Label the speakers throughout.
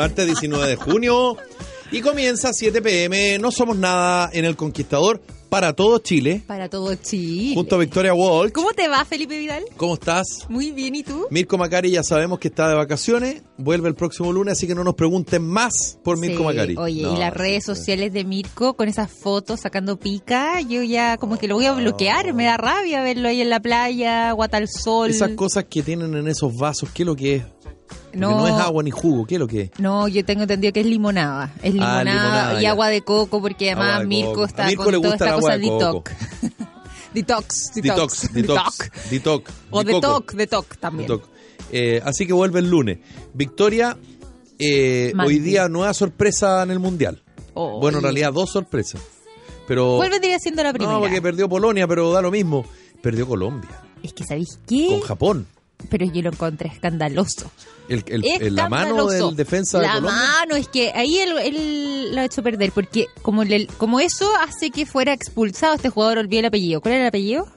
Speaker 1: Martes 19 de junio y comienza 7 pm. No somos nada en el Conquistador para todo Chile.
Speaker 2: Para todo Chile.
Speaker 1: Junto a Victoria Walsh.
Speaker 2: ¿Cómo te va, Felipe Vidal?
Speaker 1: ¿Cómo estás?
Speaker 2: Muy bien, ¿y tú?
Speaker 1: Mirko Macari ya sabemos que está de vacaciones, vuelve el próximo lunes, así que no nos pregunten más por Mirko
Speaker 2: Sí,
Speaker 1: Macari.
Speaker 2: Oye,
Speaker 1: No,
Speaker 2: y las
Speaker 1: sí,
Speaker 2: redes sociales de Mirko con esas fotos sacando pica, yo ya como que lo voy a bloquear, me da rabia verlo ahí en la playa, guata al sol.
Speaker 1: Esas cosas que tienen en esos vasos, ¿qué es lo que es?
Speaker 2: No.
Speaker 1: no es agua ni jugo, ¿qué es lo que es?
Speaker 2: No, yo tengo entendido que es limonada. Es limonada,
Speaker 1: Ah, limonada,
Speaker 2: y
Speaker 1: ya.
Speaker 2: agua de coco, porque además
Speaker 1: de
Speaker 2: Mirko
Speaker 1: coco.
Speaker 2: está
Speaker 1: Mirko
Speaker 2: con
Speaker 1: le
Speaker 2: toda
Speaker 1: gusta
Speaker 2: esta
Speaker 1: el
Speaker 2: cosa
Speaker 1: agua de coco.
Speaker 2: detox. detox.
Speaker 1: Detox, detox, detox.
Speaker 2: O detox, detox también.
Speaker 1: Detox. Eh, así que vuelve el lunes. Victoria, eh, hoy día nueva sorpresa en el Mundial.
Speaker 2: Oh,
Speaker 1: bueno, en realidad dos sorpresas. Pero
Speaker 2: ¿Cuál vendría siendo la primera?
Speaker 1: no, porque perdió Polonia, pero da lo mismo. Perdió Colombia
Speaker 2: Es que, ¿sabéis qué?
Speaker 1: con Japón.
Speaker 2: Pero yo lo encontré escandaloso.
Speaker 1: El, el- la mano del defensa de
Speaker 2: La
Speaker 1: Colombia.
Speaker 2: mano, es que ahí él, él lo ha hecho perder, porque como, le- como eso hace que fuera expulsado este jugador, olvidé el apellido. ¿Cuál era el apellido?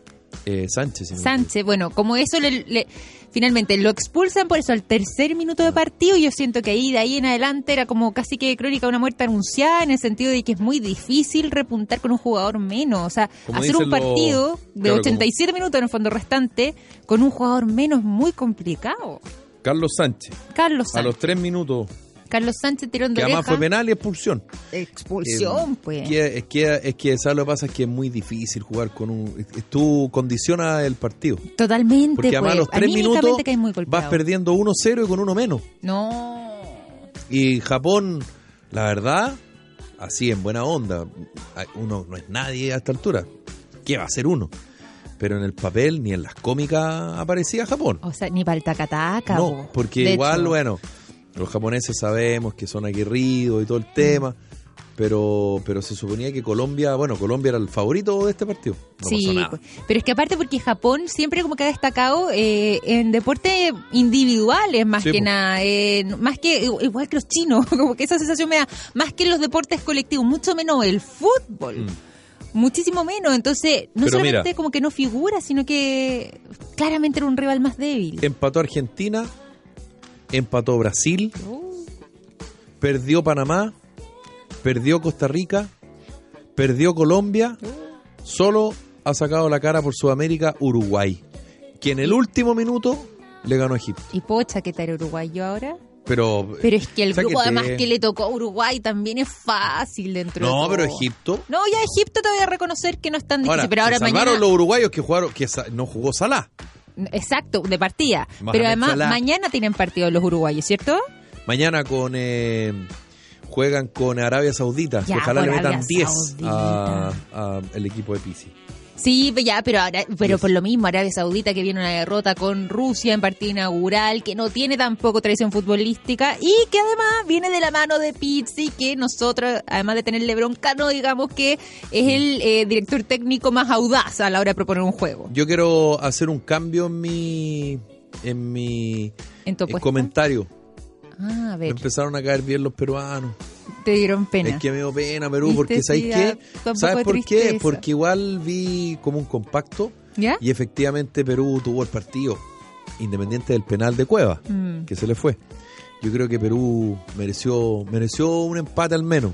Speaker 1: Eh, Sánchez. si no
Speaker 2: Sánchez. Bueno, como eso le, le- finalmente lo expulsan por eso al tercer minuto de partido, yo siento que ahí de ahí en adelante era como casi que crónica de una muerte anunciada, en el sentido de que es muy difícil repuntar con un jugador menos. O sea,
Speaker 1: Como
Speaker 2: hacer un partido de
Speaker 1: claro,
Speaker 2: 87 minutos en el fondo restante con un jugador menos es muy complicado.
Speaker 1: Carlos Sánchez.
Speaker 2: Carlos
Speaker 1: A
Speaker 2: Sánchez.
Speaker 1: los tres minutos.
Speaker 2: Carlos Sánchez tirón de
Speaker 1: Que además
Speaker 2: oreja.
Speaker 1: fue penal y expulsión.
Speaker 2: Expulsión,
Speaker 1: Eh,
Speaker 2: pues.
Speaker 1: que- es que es que ¿sabes lo que pasa? Es que es muy difícil jugar con un... Tú condicionas el partido.
Speaker 2: Totalmente,
Speaker 1: Porque además a
Speaker 2: pues.
Speaker 1: los tres minutos vas perdiendo 1-0 y con uno menos.
Speaker 2: No.
Speaker 1: Y Japón, la verdad, así en buena onda, hay- uno no es nadie a esta altura. ¿Qué va a ser uno? Pero en el papel ni en las cómicas aparecía Japón.
Speaker 2: O sea, ni para el tacataca.
Speaker 1: No,
Speaker 2: po.
Speaker 1: porque
Speaker 2: De
Speaker 1: igual,
Speaker 2: hecho,
Speaker 1: bueno, los japoneses sabemos que son aguerridos y todo el tema, pero pero se suponía que Colombia, bueno, Colombia era el favorito de este partido. No
Speaker 2: sí, pues. pero es que aparte porque Japón siempre como que ha destacado eh, en deportes individuales más
Speaker 1: Sí,
Speaker 2: que
Speaker 1: po.
Speaker 2: nada, eh, más que igual que los chinos, como que esa sensación me da, más que los deportes colectivos, mucho menos el fútbol.
Speaker 1: Mm.
Speaker 2: Muchísimo menos, entonces no
Speaker 1: Pero
Speaker 2: solamente
Speaker 1: mira.
Speaker 2: como que no figura, sino que claramente era un rival más débil.
Speaker 1: Empató Argentina, empató Brasil, perdió Panamá, perdió Costa Rica, perdió Colombia, solo ha sacado la cara por Sudamérica Uruguay, que en el último minuto le ganó a Egipto.
Speaker 2: y pocha, ¿qué tal uruguayo ahora?
Speaker 1: Pero,
Speaker 2: Pero es que el grupo además que le tocó a Uruguay también es fácil dentro de
Speaker 1: no, pero Egipto.
Speaker 2: No, ya Egipto te voy a reconocer que no es tan difícil,
Speaker 1: Ahora,
Speaker 2: pero ahora
Speaker 1: se salvaron
Speaker 2: mañana...
Speaker 1: los uruguayos que jugaron, que no jugó Salah.
Speaker 2: Exacto, de partida.
Speaker 1: Mohamed
Speaker 2: pero además
Speaker 1: Salah.
Speaker 2: mañana tienen partido los uruguayos, ¿cierto?
Speaker 1: Mañana con eh, juegan con Arabia Saudita.
Speaker 2: Ya,
Speaker 1: Ojalá le metan
Speaker 2: Arabia
Speaker 1: 10
Speaker 2: Saudita.
Speaker 1: a, a el equipo de Pisi.
Speaker 2: Sí, ya, pero ahora, pero por lo mismo Arabia Saudita que viene una derrota con Rusia en partido inaugural, que no tiene tampoco tradición futbolística y que además viene de la mano de Pizzi, que nosotros, además de tenerle bronca, no digamos que es el eh, director técnico más audaz a la hora de proponer un juego.
Speaker 1: Yo quiero hacer un cambio en mi en mi
Speaker 2: En tu
Speaker 1: comentario.
Speaker 2: Ah, a
Speaker 1: Me
Speaker 2: ver,
Speaker 1: empezaron a caer bien los peruanos.
Speaker 2: Te dieron pena.
Speaker 1: Es que me dio pena Perú porque ¿sabes qué? ¿Sabes por qué? Porque igual vi como un compacto
Speaker 2: ¿Ya?
Speaker 1: y efectivamente Perú tuvo el partido independiente del penal de Cueva
Speaker 2: Mm.
Speaker 1: que se le fue. Yo creo que Perú mereció mereció un empate al menos.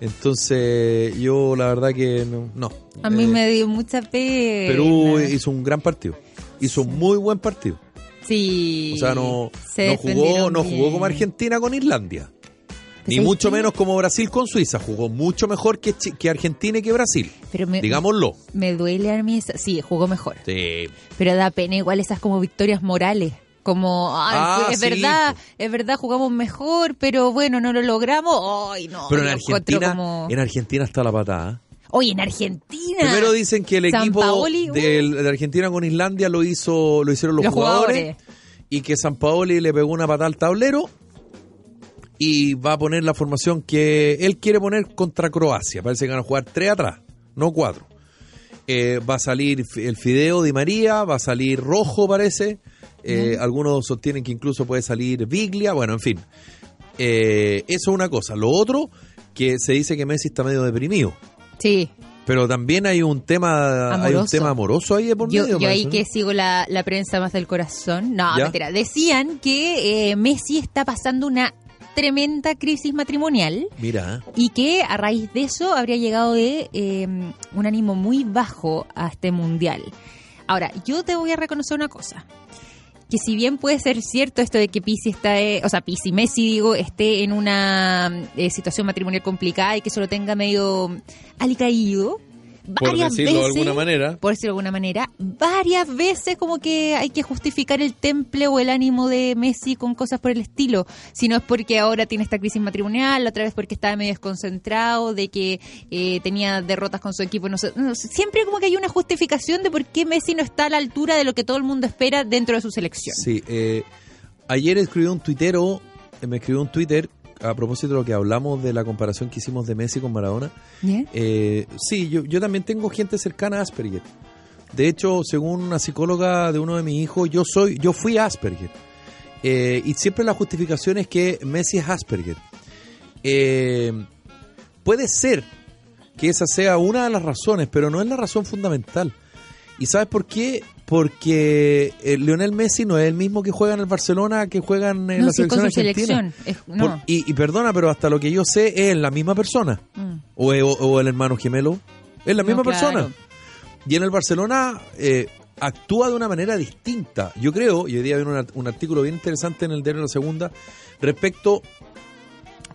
Speaker 1: Entonces, yo la verdad que no. no.
Speaker 2: A mí
Speaker 1: Eh,
Speaker 2: me dio mucha pena.
Speaker 1: Perú hizo un gran partido. Hizo un muy buen partido.
Speaker 2: Sí.
Speaker 1: O sea, no,
Speaker 2: se
Speaker 1: no jugó no jugó como Argentina con Islandia. Ni
Speaker 2: ¿sabes
Speaker 1: mucho menos como Brasil con Suiza. Jugó mucho mejor que, que Argentina y que Brasil.
Speaker 2: Pero me,
Speaker 1: Digámoslo.
Speaker 2: me duele a mí esa- Sí, jugó mejor.
Speaker 1: Sí.
Speaker 2: Pero da pena igual esas como victorias morales. Como, ay,
Speaker 1: Ah,
Speaker 2: es
Speaker 1: sí,
Speaker 2: verdad, es verdad, jugamos mejor, pero bueno, no lo logramos. Ay, no.
Speaker 1: Pero en Argentina,
Speaker 2: como-
Speaker 1: en Argentina está la patada. ¿eh?
Speaker 2: Oye, en Argentina.
Speaker 1: Primero dicen que el equipo del- de Argentina con Islandia lo hizo, lo hicieron los,
Speaker 2: Los
Speaker 1: jugadores,
Speaker 2: jugadores.
Speaker 1: y que San Paoli le pegó una patada al tablero y va a poner la formación que él quiere poner contra Croacia. Parece que van a jugar tres atrás, no cuatro. Eh, va a salir el Fideo Di María, va a salir Rojo, parece. Eh, Algunos sostienen que incluso puede salir Biglia. Bueno, en fin. Eh, eso es una cosa. Lo otro, que se dice que Messi está medio deprimido.
Speaker 2: Sí,
Speaker 1: Pero también hay un tema hay un
Speaker 2: Amoroso.
Speaker 1: tema amoroso ahí de por
Speaker 2: yo,
Speaker 1: medio.
Speaker 2: yo ahí que
Speaker 1: ¿no?
Speaker 2: sigo la, la prensa más del corazón. No,
Speaker 1: ¿Ya?
Speaker 2: mentira. Decían que eh, Messi está pasando una tremenda crisis matrimonial
Speaker 1: Mira,
Speaker 2: y que a raíz de eso habría llegado de eh, un ánimo muy bajo a este mundial. Ahora, yo te voy a reconocer una cosa. Que si bien puede ser cierto esto de que Pisi está, eh, o sea, Pisi, Messi, digo, esté en una eh, situación matrimonial complicada y que eso lo tenga medio alicaído,
Speaker 1: por
Speaker 2: varias
Speaker 1: decirlo de
Speaker 2: veces,
Speaker 1: alguna manera.
Speaker 2: por decirlo de alguna manera, varias veces como que hay que justificar el temple o el ánimo de Messi con cosas por el estilo. Si no es porque ahora tiene esta crisis matrimonial, otra vez porque estaba medio desconcentrado, de que eh, tenía derrotas con su equipo. No sé, no siempre como que hay una justificación de por qué Messi no está a la altura de lo que todo el mundo espera dentro de su selección.
Speaker 1: Sí, eh, ayer escribió un tuitero, eh, me escribió un Twitter a propósito de lo que hablamos de la comparación que hicimos de Messi con Maradona. Eh, sí, yo, yo también tengo gente cercana a Asperger. De hecho, según una psicóloga de uno de mis hijos, yo soy, yo fui Asperger. Eh, y siempre la justificación es que Messi es Asperger. Eh, puede ser que esa sea una de las razones, pero no es la razón fundamental. ¿Y sabes por qué? Porque eh, Lionel Messi no es el mismo que juega en el Barcelona que juega en eh,
Speaker 2: No,
Speaker 1: la selección argentina.
Speaker 2: selección. Es- no.
Speaker 1: Por- y, y perdona, pero hasta lo que yo sé es la misma persona.
Speaker 2: Mm.
Speaker 1: O, el hermano gemelo. Es la
Speaker 2: No,
Speaker 1: misma
Speaker 2: claro.
Speaker 1: persona. Y en el Barcelona eh, actúa de una manera distinta. Yo creo, y hoy día viene un, art- un artículo bien interesante en el diario La Segunda respecto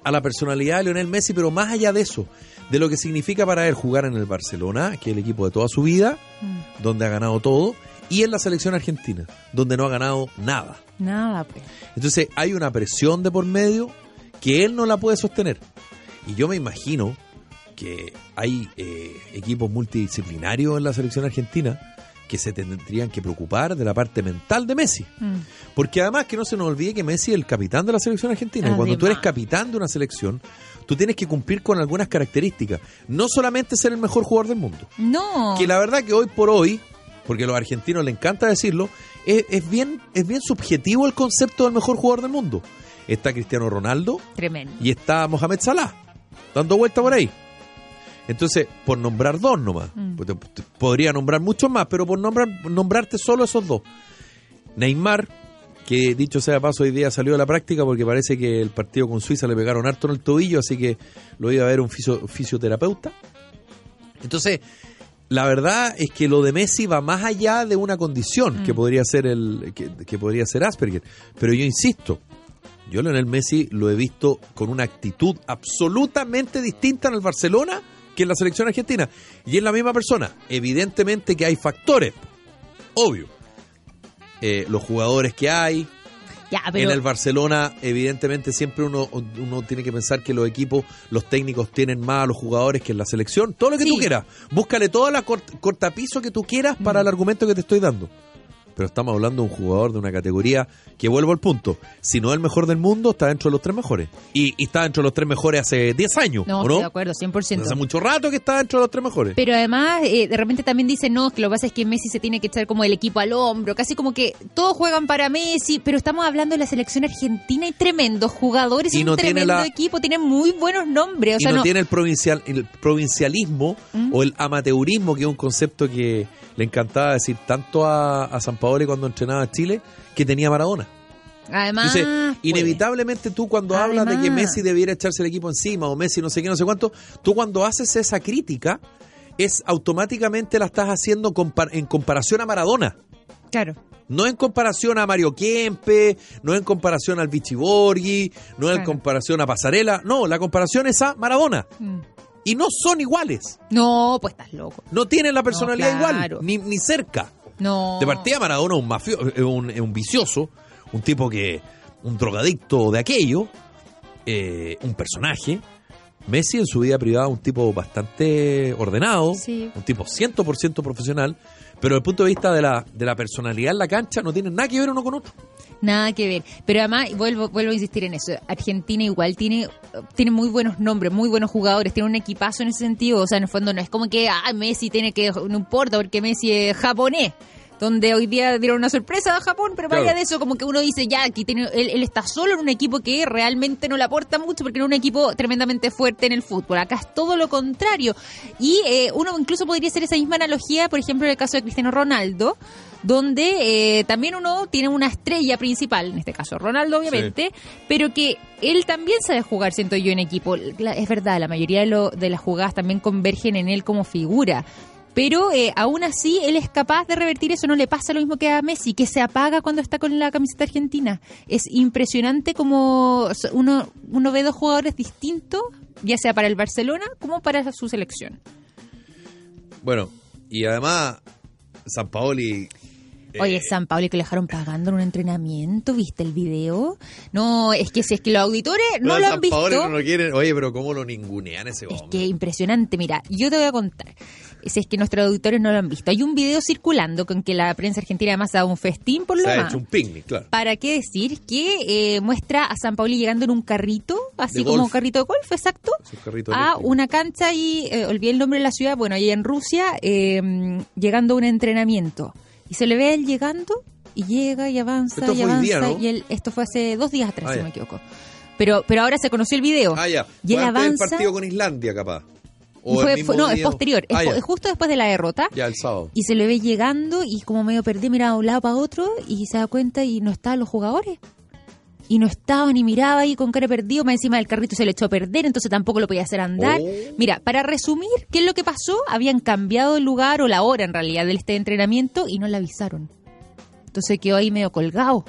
Speaker 1: a la personalidad de Lionel Messi, pero más allá de eso, de lo que significa para él jugar en el Barcelona, que es el equipo de toda su vida,
Speaker 2: Mm.
Speaker 1: donde ha ganado todo, y en la selección argentina, donde no ha ganado nada.
Speaker 2: Nada, pues.
Speaker 1: Entonces hay una presión de por medio que él no la puede sostener. Y yo me imagino que hay eh, equipos multidisciplinarios en la selección argentina que se tendrían que preocupar de la parte mental de Messi.
Speaker 2: Mm.
Speaker 1: Porque además que no se nos olvide que Messi es el capitán de la selección argentina. Y cuando tú eres capitán de una selección, tú tienes que cumplir con algunas características. No solamente ser el mejor jugador del mundo.
Speaker 2: No.
Speaker 1: Que la verdad que hoy por hoy, porque a los argentinos les encanta decirlo, es, es bien, es bien subjetivo el concepto del mejor jugador del mundo. Está Cristiano Ronaldo
Speaker 2: Tremendo.
Speaker 1: y está Mohamed Salah, dando vuelta por ahí. Entonces, por nombrar dos nomás,
Speaker 2: Mm.
Speaker 1: pues podría nombrar muchos más, pero por nombrar, nombrarte solo esos dos. Neymar, que dicho sea de paso, hoy día salió de la práctica porque parece que el partido con Suiza le pegaron harto en el tobillo, así que lo iba a ver un fisio- fisioterapeuta. Entonces, la verdad es que lo de Messi va más allá de una condición
Speaker 2: Mm.
Speaker 1: que podría ser el que, que podría ser Asperger. Pero yo insisto, yo a Lionel Messi lo he visto con una actitud absolutamente distinta en el Barcelona que en la selección argentina. Y es la misma persona. Evidentemente que hay factores, obvio. Eh, los jugadores que hay,
Speaker 2: Ya, pero...
Speaker 1: en el Barcelona, evidentemente, siempre uno, uno tiene que pensar que los equipos, los técnicos tienen más a los jugadores que en la selección. Todo lo que
Speaker 2: Sí.
Speaker 1: tú quieras. Búscale toda la cort- cortapiso que tú quieras para
Speaker 2: Mm.
Speaker 1: el argumento que te estoy dando. Pero estamos hablando de un jugador de una categoría que vuelvo al punto. Si no es el mejor del mundo, está dentro de los tres mejores. Y, y está dentro de los tres mejores hace 10 años,
Speaker 2: No,
Speaker 1: ¿o
Speaker 2: estoy
Speaker 1: no?
Speaker 2: de acuerdo, 100%.
Speaker 1: Hace mucho rato que está dentro de los tres mejores.
Speaker 2: Pero además, eh, de repente también dicen, no, que lo que pasa es que Messi se tiene que echar como el equipo al hombro, casi como que todos juegan para Messi, pero estamos hablando de la selección argentina y tremendos jugadores,
Speaker 1: Y no
Speaker 2: un
Speaker 1: tiene
Speaker 2: tremendo
Speaker 1: la-
Speaker 2: equipo, tiene muy buenos nombres. O
Speaker 1: y
Speaker 2: sea,
Speaker 1: no,
Speaker 2: no,
Speaker 1: tiene el provincial el provincialismo
Speaker 2: ¿Mm?
Speaker 1: o el amateurismo que es un concepto que le encantaba decir tanto a, a San Paolo cuando entrenaba a Chile que tenía Maradona.
Speaker 2: además, pues,
Speaker 1: inevitablemente tú cuando hablas de que. Messi debiera echarse el equipo encima o Messi no sé qué, no sé cuánto, tú cuando haces esa crítica es automáticamente la estás haciendo compar- en comparación a Maradona.
Speaker 2: Claro.
Speaker 1: No en comparación a Mario Kempe, no en comparación al Vichy Borghi, no en comparación a Pasarela. No, la comparación es a Maradona.
Speaker 2: Mm.
Speaker 1: Y no son iguales.
Speaker 2: No, pues estás loco.
Speaker 1: No tienen la personalidad
Speaker 2: claro.
Speaker 1: igual, ni, ni cerca.
Speaker 2: No.
Speaker 1: De partida Maradona es un mafio, un, vicioso, un tipo que, un drogadicto de aquello, eh, un personaje. Messi en su vida privada un tipo bastante ordenado,
Speaker 2: Sí.
Speaker 1: un tipo 100% profesional, pero desde el punto de vista de la, de la personalidad en la cancha no tienen nada que ver uno con otro.
Speaker 2: Nada que ver. Pero además, vuelvo, vuelvo a insistir en eso. Argentina igual tiene, tiene muy buenos nombres, muy buenos jugadores, tiene un equipazo en ese sentido. O sea, en el fondo no es como que ah, Messi tiene que, no importa, porque Messi es japonés. Donde hoy día dieron una sorpresa a Japón, pero vaya
Speaker 1: Claro.
Speaker 2: de eso, como que uno dice, ya, aquí tiene, él, él está solo en un equipo que realmente no le aporta mucho, porque era un equipo tremendamente fuerte en el fútbol. Acá es todo lo contrario. Y eh, uno incluso podría hacer esa misma analogía, por ejemplo, en el caso de Cristiano Ronaldo, donde eh, también uno tiene una estrella principal, en este caso Ronaldo obviamente, pero que él también sabe jugar, siento yo, en equipo. La- es verdad, la mayoría de, lo- de las jugadas también convergen en él como figura. Pero eh, aún así, él es capaz de revertir eso. No le pasa lo mismo que a Messi, que se apaga cuando está con la camiseta argentina. Es impresionante como uno, uno ve dos jugadores distintos, ya sea para el Barcelona como para su selección.
Speaker 1: Bueno, y además, San Paoli.
Speaker 2: Oye,
Speaker 1: eh,
Speaker 2: San Pablo que le dejaron pagando en un entrenamiento, ¿viste el video? No, es que si es que los auditores no lo han visto,
Speaker 1: Paoli no lo quieren. Oye, pero ¿cómo lo ningunean ese
Speaker 2: es
Speaker 1: hombre?
Speaker 2: que impresionante. Mira, yo te voy a contar. Si es que nuestros auditores no lo han visto. Hay un video circulando con que la prensa argentina además ha dado un festín por lo
Speaker 1: Se ha hecho un picnic, claro.
Speaker 2: ¿Para qué decir? Que eh, muestra a San Pauli llegando en un carrito, así
Speaker 1: De
Speaker 2: como
Speaker 1: golf.
Speaker 2: un carrito de golf, exacto, a una cancha y eh, olvidé el nombre de la ciudad, bueno, ahí en Rusia, eh, llegando a un entrenamiento. Y se le ve a él llegando y llega y avanza
Speaker 1: Esto
Speaker 2: y avanza.
Speaker 1: día, ¿no?
Speaker 2: Y él, esto fue hace dos días atrás,
Speaker 1: Ah,
Speaker 2: si no me equivoco. Pero, pero ahora se conoció el video.
Speaker 1: Ah, ya.
Speaker 2: Y él avanza.
Speaker 1: partido con Islandia, capaz. O el
Speaker 2: Fue- no, es posterior, es,
Speaker 1: Ah,
Speaker 2: po- es justo después de la derrota.
Speaker 1: Ya, el sábado.
Speaker 2: Y se le ve llegando y como medio perdido, mira de un lado para otro y se da cuenta y no estaban los jugadores. Y no estaban y miraba ahí con cara perdido, más encima del carrito se le echó a perder, entonces tampoco lo podía hacer andar.
Speaker 1: Oh.
Speaker 2: Mira, para resumir, ¿qué es lo que pasó? Habían cambiado el lugar o la hora en realidad de este entrenamiento y no le avisaron. Entonces quedó ahí medio colgado.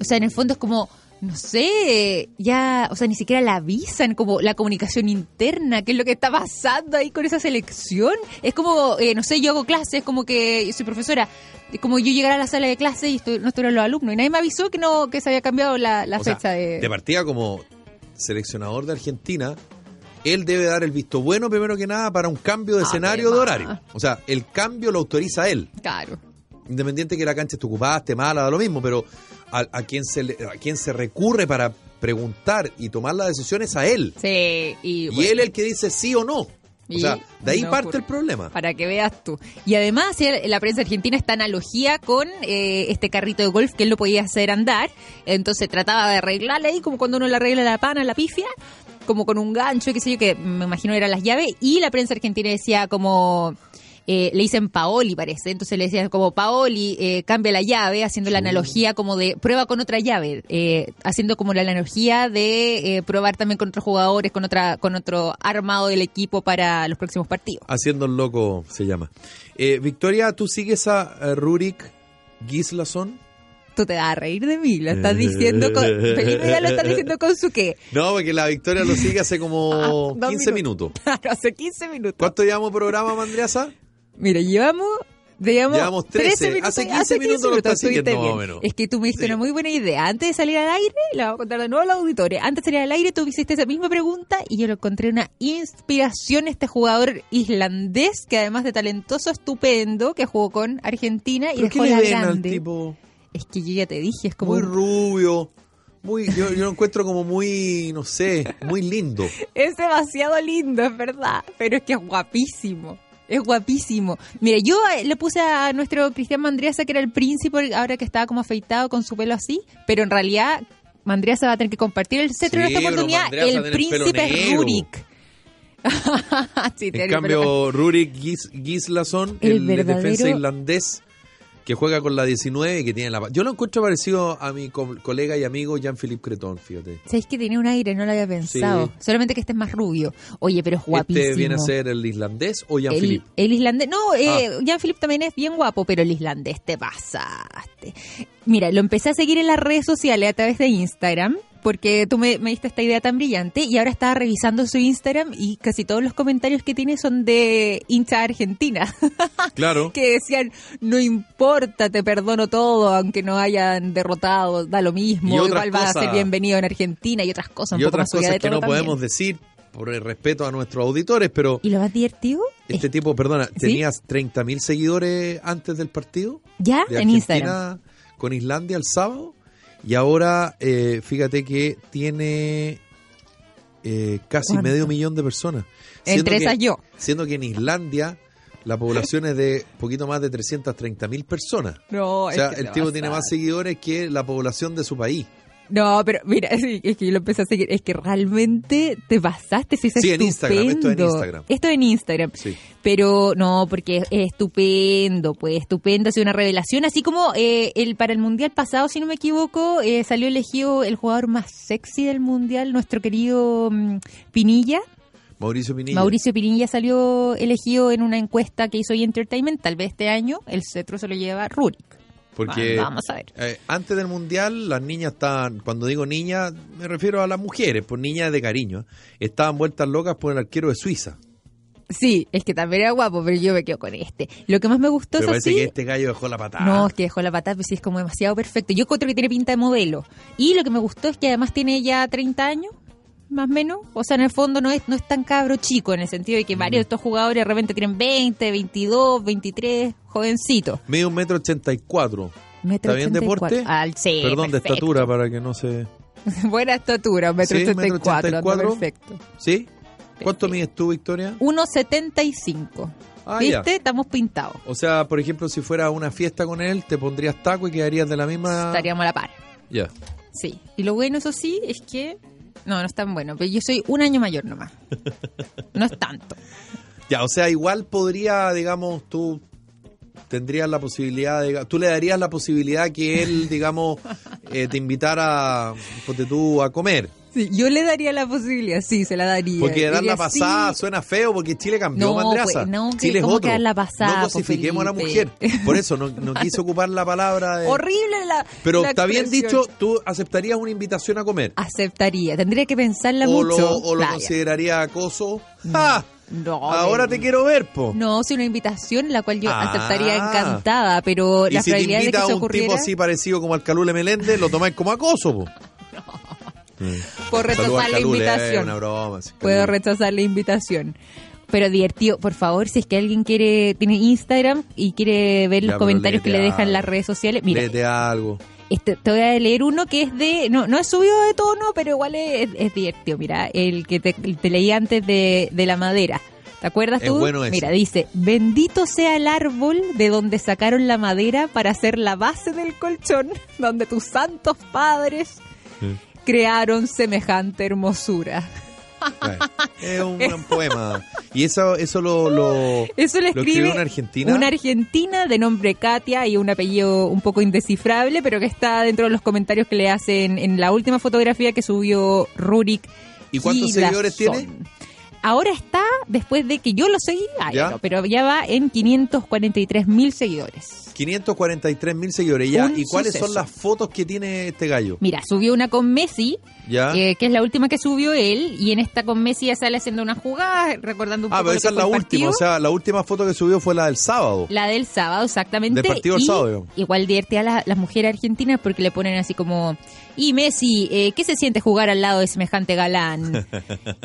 Speaker 2: O sea, en el fondo es como, no sé, ya, o sea, ni siquiera la avisan, como la comunicación interna, qué es lo que está pasando ahí con esa selección. Es como, eh, no sé, yo hago clases, como que yo soy profesora, es como yo llegar a la sala de clase y estoy- no estuvieron los alumnos y nadie me avisó que no que se había cambiado la, la
Speaker 1: O sea,
Speaker 2: fecha de...
Speaker 1: de partida como seleccionador de Argentina, él debe dar el visto bueno primero que nada para un cambio de escenario de horario. O sea, el cambio lo autoriza él.
Speaker 2: Claro.
Speaker 1: Independiente que la cancha esté ocupada, esté mala, da lo mismo, pero a, a quien se le- a quien se recurre para preguntar y tomar la decisión es a él.
Speaker 2: Sí, y,
Speaker 1: él es el que dice sí o no. O sea, de ahí
Speaker 2: no
Speaker 1: parte
Speaker 2: ocurre.
Speaker 1: el problema.
Speaker 2: Para que veas tú. Y además, la prensa argentina está analogía con eh, este carrito de golf que él lo podía hacer andar. Entonces trataba de arreglarle ahí, como cuando uno le arregla la pana, la pifia, como con un gancho, qué sé yo, que me imagino eran las llaves. Y la prensa argentina decía como. Eh, le dicen Paoli, parece. Entonces le decían como Paoli, eh, cambia la llave, haciendo la analogía como de prueba con otra llave, eh, haciendo como la analogía de eh, probar también con otros jugadores, con otra con otro armado del equipo para los próximos partidos.
Speaker 1: Haciendo el loco se llama. Eh, Victoria, ¿tú sigues a Rurik Gislason?
Speaker 2: Tú te vas a reír de mí, lo estás diciendo con... Felipe ya lo está diciendo con su qué.
Speaker 1: No, porque la Victoria lo sigue hace como
Speaker 2: Ah, dos
Speaker 1: 15 minutos.
Speaker 2: Claro, hace 15 minutos.
Speaker 1: ¿Cuánto llevamos programa, Mandriasa?
Speaker 2: Mira, llevamos... Llevamos,
Speaker 1: Llevamos 13.
Speaker 2: minutos.
Speaker 1: Hace 15 minutos lo estás siguiendo, más o
Speaker 2: bien.
Speaker 1: menos.
Speaker 2: Es que tú me diste
Speaker 1: Sí.
Speaker 2: una muy buena idea. Antes de salir al aire, la voy a contar de nuevo a los auditores. Antes de salir al aire, tú me hiciste esa misma pregunta y yo lo encontré una inspiración este jugador islandés que además de talentoso, estupendo, que jugó con Argentina y
Speaker 1: ¿Pero qué
Speaker 2: dejó la grande.
Speaker 1: tipo?
Speaker 2: Es que yo ya te dije, es como
Speaker 1: Muy rubio. Muy, yo, yo lo encuentro como muy, no sé, muy lindo.
Speaker 2: Es demasiado lindo, es verdad, pero es que es guapísimo. Es guapísimo. Mira, yo eh, le puse a nuestro Cristian Mandriasa que era el príncipe, ahora que estaba como afeitado con su pelo así, pero en realidad Mandriasa va a tener que compartir el cetro en
Speaker 1: Sí,
Speaker 2: esta
Speaker 1: pero
Speaker 2: oportunidad.
Speaker 1: Mandriasa
Speaker 2: El príncipe es. Rurik. Sí,
Speaker 1: En cambio, Rurik Gis, Gislason,
Speaker 2: El
Speaker 1: el,
Speaker 2: verdadero-
Speaker 1: defensa irlandés, que juega con la 19 y que tiene la... Yo lo encuentro parecido a mi co- colega y amigo Jean-Philippe Creton, fíjate.
Speaker 2: ¿Sabéis que tiene un aire? No lo había pensado.
Speaker 1: Sí.
Speaker 2: Solamente que este es más rubio. Oye, pero es guapísimo.
Speaker 1: ¿Este viene a ser el islandés o Jean-Philippe? Ah.
Speaker 2: el islandés. No, eh, Jean-Philippe también es bien guapo, pero el islandés te pasaste. Mira, lo empecé a seguir en las redes sociales a través de Instagram. Porque tú me, me diste esta idea tan brillante y ahora estaba revisando su Instagram y casi todos los comentarios que tiene son de hincha argentina.
Speaker 1: Claro.
Speaker 2: que decían, no importa, te perdono todo, aunque no hayan derrotado, da lo mismo, igual va a ser bienvenido en Argentina y otras cosas,
Speaker 1: y
Speaker 2: poco
Speaker 1: otras
Speaker 2: más
Speaker 1: cosas que no
Speaker 2: también.
Speaker 1: podemos decir por el respeto a nuestros auditores, pero
Speaker 2: ¿Y lo más divertido?
Speaker 1: este
Speaker 2: es-
Speaker 1: tipo, perdona,
Speaker 2: ¿Sí?
Speaker 1: tenías 30.000 seguidores antes del partido
Speaker 2: ya
Speaker 1: de
Speaker 2: en Instagram.
Speaker 1: Con Islandia el sábado y ahora eh, fíjate que tiene eh, casi
Speaker 2: ¿Cuánto?
Speaker 1: medio millón de personas.
Speaker 2: Entre
Speaker 1: que-
Speaker 2: esas yo.
Speaker 1: Siendo que en Islandia la población es de poquito más de 330 mil personas.
Speaker 2: No,
Speaker 1: O sea, el tipo tiene más seguidores que la población de su país.
Speaker 2: No, pero mira, es que yo lo empecé a seguir. Es que realmente te pasaste. Sí, es
Speaker 1: Sí, en Instagram, esto en. Instagram.
Speaker 2: Esto en Instagram.
Speaker 1: Sí.
Speaker 2: Pero no, porque es estupendo, pues estupendo, ha sido una revelación. Así como eh, el para el Mundial pasado, si no me equivoco, eh, salió elegido el jugador más sexy del Mundial, nuestro querido mm, Pinilla.
Speaker 1: Mauricio Pinilla.
Speaker 2: Mauricio Pinilla salió elegido en una encuesta que hizo E! Entertainment. Tal vez este año el cetro se lo lleva Rurik.
Speaker 1: Porque
Speaker 2: Va- vamos a ver.
Speaker 1: eh, antes del mundial, las niñas estaban, cuando digo niñas, me refiero a las mujeres, pues niñas de cariño, estaban vueltas locas por el arquero de Suiza.
Speaker 2: Sí, es que también era guapo, pero yo me quedo con este. Lo que más me gustó
Speaker 1: Me
Speaker 2: es
Speaker 1: parece
Speaker 2: así.
Speaker 1: que este gallo dejó la patada.
Speaker 2: No, es que dejó la patada, pues sí, es como demasiado perfecto. Yo encuentro que tiene pinta de modelo. Y lo que me gustó es que además tiene ya 30 años, más o menos. O sea, en el fondo no es, no es tan cabro chico, en el sentido de que varios de estos jugadores de repente tienen 20, 22, 23, jovencitos.
Speaker 1: Mide un metro ochenta y cuatro. ¿Está bien
Speaker 2: 84.
Speaker 1: deporte?
Speaker 2: Al, sí,
Speaker 1: Perdón, de estatura para que no se...
Speaker 2: Buena estatura, metro
Speaker 1: Sí,
Speaker 2: ochenta y
Speaker 1: metro
Speaker 2: cuatro, anda
Speaker 1: 84.
Speaker 2: perfecto.
Speaker 1: ¿Sí? ¿Cuánto mides tú, Victoria?
Speaker 2: 1.75.
Speaker 1: Ah,
Speaker 2: ¿Viste?
Speaker 1: ya.
Speaker 2: Estamos pintados.
Speaker 1: O sea, por ejemplo, si fuera una fiesta con él, te pondrías taco y quedarías de la misma...
Speaker 2: Estaríamos a la par.
Speaker 1: Ya.
Speaker 2: Sí. Y lo bueno, eso sí, es que. No, no es tan bueno. Pero yo soy un año mayor nomás. No es tanto.
Speaker 1: Ya, o sea, igual podría, digamos, tú tendrías la posibilidad, de, tú le darías la posibilidad que él, digamos, eh, te invitara, ponte tú, a comer.
Speaker 2: Sí, yo le daría la posibilidad, sí, se la daría.
Speaker 1: Porque dar la pasada
Speaker 2: sí.
Speaker 1: suena feo porque Chile cambió,
Speaker 2: No, pues, no,
Speaker 1: Chile es
Speaker 2: ¿cómo
Speaker 1: otro.
Speaker 2: la pasada,
Speaker 1: no
Speaker 2: po,
Speaker 1: cosifiquemos a la mujer. Por eso no, no quise ocupar la palabra de...
Speaker 2: Horrible la.
Speaker 1: Pero
Speaker 2: la
Speaker 1: está bien dicho, tú aceptarías una invitación a comer.
Speaker 2: Aceptaría. Tendría que pensarla
Speaker 1: o
Speaker 2: mucho.
Speaker 1: lo, o lo
Speaker 2: Playa.
Speaker 1: consideraría acoso. ¡Ah!
Speaker 2: No,
Speaker 1: Ahora te quiero ver, po.
Speaker 2: No, sí, una invitación la cual yo
Speaker 1: Ah.
Speaker 2: aceptaría encantada, pero la
Speaker 1: si
Speaker 2: probabilidad de que
Speaker 1: invita a
Speaker 2: eso
Speaker 1: un
Speaker 2: ocurriera
Speaker 1: tipo así parecido como al Calule Meléndez, lo tomáis como acoso, po.
Speaker 2: Por
Speaker 1: Saludos
Speaker 2: rechazar la
Speaker 1: Calule,
Speaker 2: invitación.
Speaker 1: una broma. sí,
Speaker 2: Puedo rechazar la invitación. Pero divertido, por favor, si es que alguien quiere, tiene Instagram y quiere ver los comentarios que le dejan las redes sociales, mira,
Speaker 1: Léete algo.
Speaker 2: este, te voy a leer uno que es de, no, no es subido de tono, pero igual es, es divertido. Mira, el que te, te leí antes de, de la madera. ¿Te acuerdas
Speaker 1: Es
Speaker 2: tú?
Speaker 1: bueno.
Speaker 2: Mira, dice, bendito sea el árbol de donde sacaron la madera para hacer la base del colchón, donde tus santos padres crearon semejante hermosura.
Speaker 1: Bueno, es un buen poema. Y eso, eso lo, lo,
Speaker 2: Eso
Speaker 1: lo
Speaker 2: escribe
Speaker 1: una argentina.
Speaker 2: Una argentina de nombre Katia y un apellido un poco indescifrable, pero que está dentro de los comentarios que le hacen en la última fotografía que subió Rurik.
Speaker 1: ¿Y cuántos seguidores tiene?
Speaker 2: Ahora está, después de que yo lo seguí, ah,
Speaker 1: ¿Ya?
Speaker 2: no, pero ya va en 543 mil seguidores.
Speaker 1: 543 mil seguidores. Ya. ¿Y cuáles
Speaker 2: suceso.
Speaker 1: son las fotos que tiene este gallo?
Speaker 2: Mira, subió una con Messi,
Speaker 1: ¿Ya?
Speaker 2: eh, que es la última que subió él, y en esta con Messi ya sale haciendo una jugada, recordando un
Speaker 1: ah,
Speaker 2: poco
Speaker 1: pero
Speaker 2: lo
Speaker 1: esa es la última. O sea, la última foto que subió fue la del sábado.
Speaker 2: La del sábado, exactamente.
Speaker 1: Del partido del sábado.
Speaker 2: Igual divierte a la- las mujeres argentinas porque le ponen así como, y Messi, eh, ¿qué se siente jugar al lado de semejante galán?